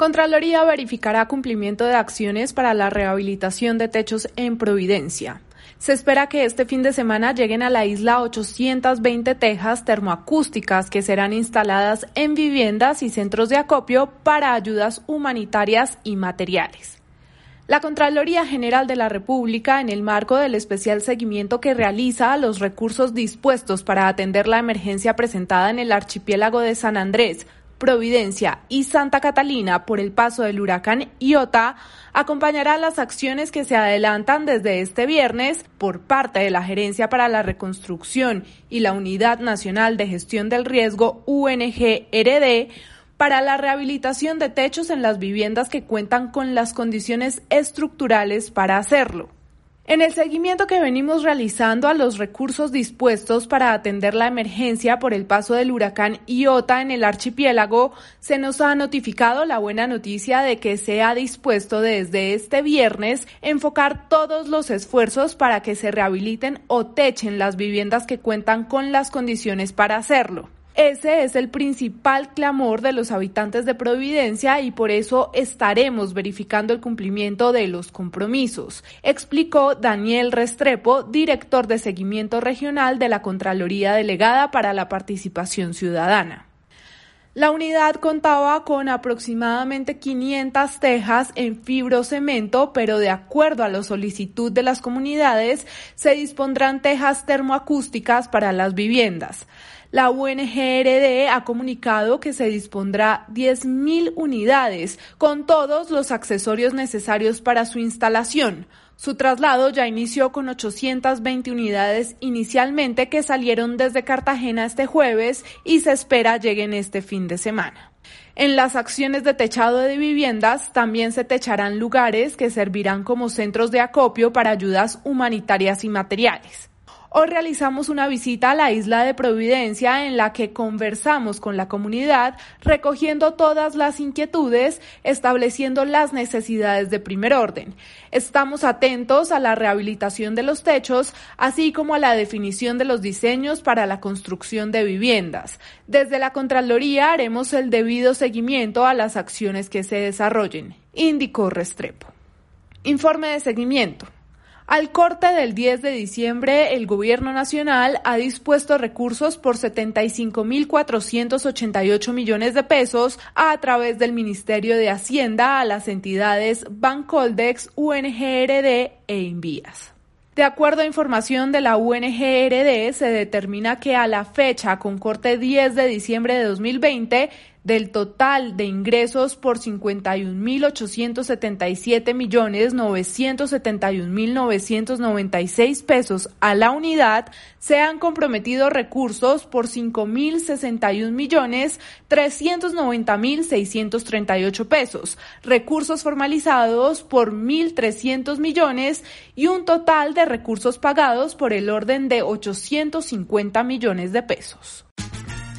Contraloría verificará cumplimiento de acciones para la rehabilitación de techos en Providencia. Se espera que este fin de semana lleguen a la isla 820 tejas termoacústicas que serán instaladas en viviendas y centros de acopio para ayudas humanitarias y materiales. La Contraloría General de la República, en el marco del especial seguimiento que realiza a los recursos dispuestos para atender la emergencia presentada en el archipiélago de San Andrés, Providencia y Santa Catalina por el paso del huracán Iota, acompañará las acciones que se adelantan desde este viernes por parte de la Gerencia para la Reconstrucción y la Unidad Nacional de Gestión del Riesgo UNG-RD para la rehabilitación de techos en las viviendas que cuentan con las condiciones estructurales para hacerlo. En el seguimiento que venimos realizando a los recursos dispuestos para atender la emergencia por el paso del huracán Iota en el archipiélago, se nos ha notificado la buena noticia de que se ha dispuesto desde este viernes enfocar todos los esfuerzos para que se rehabiliten o techen las viviendas que cuentan con las condiciones para hacerlo. Ese es el principal clamor de los habitantes de Providencia y por eso estaremos verificando el cumplimiento de los compromisos, explicó Daniel Restrepo, director de seguimiento regional de la Contraloría Delegada para la Participación Ciudadana. La unidad contaba con aproximadamente 500 tejas en fibrocemento, pero de acuerdo a la solicitud de las comunidades, se dispondrán tejas termoacústicas para las viviendas. La UNGRD ha comunicado que se dispondrá 10.000 unidades con todos los accesorios necesarios para su instalación. Su traslado ya inició con 820 unidades inicialmente que salieron desde Cartagena este jueves y se espera lleguen este fin de semana. En las acciones de techado de viviendas también se techarán lugares que servirán como centros de acopio para ayudas humanitarias y materiales. Hoy realizamos una visita a la isla de Providencia en la que conversamos con la comunidad, recogiendo todas las inquietudes, estableciendo las necesidades de primer orden. Estamos atentos a la rehabilitación de los techos, así como a la definición de los diseños para la construcción de viviendas. Desde la Contraloría haremos el debido seguimiento a las acciones que se desarrollen, indicó Restrepo. Informe de seguimiento. Al corte del 10 de diciembre, el Gobierno Nacional ha dispuesto recursos por 75.488 millones de pesos a través del Ministerio de Hacienda a las entidades Bancoldex, UNGRD e Invías. De acuerdo a información de la UNGRD, se determina que a la fecha, con corte 10 de diciembre de 2020, del total de ingresos por 51.877 millones 971.996 pesos a la unidad, se han comprometido recursos por 5.061 millones 390.638 pesos, recursos formalizados por 1.300 millones y un total de recursos pagados por el orden de 850 millones de pesos.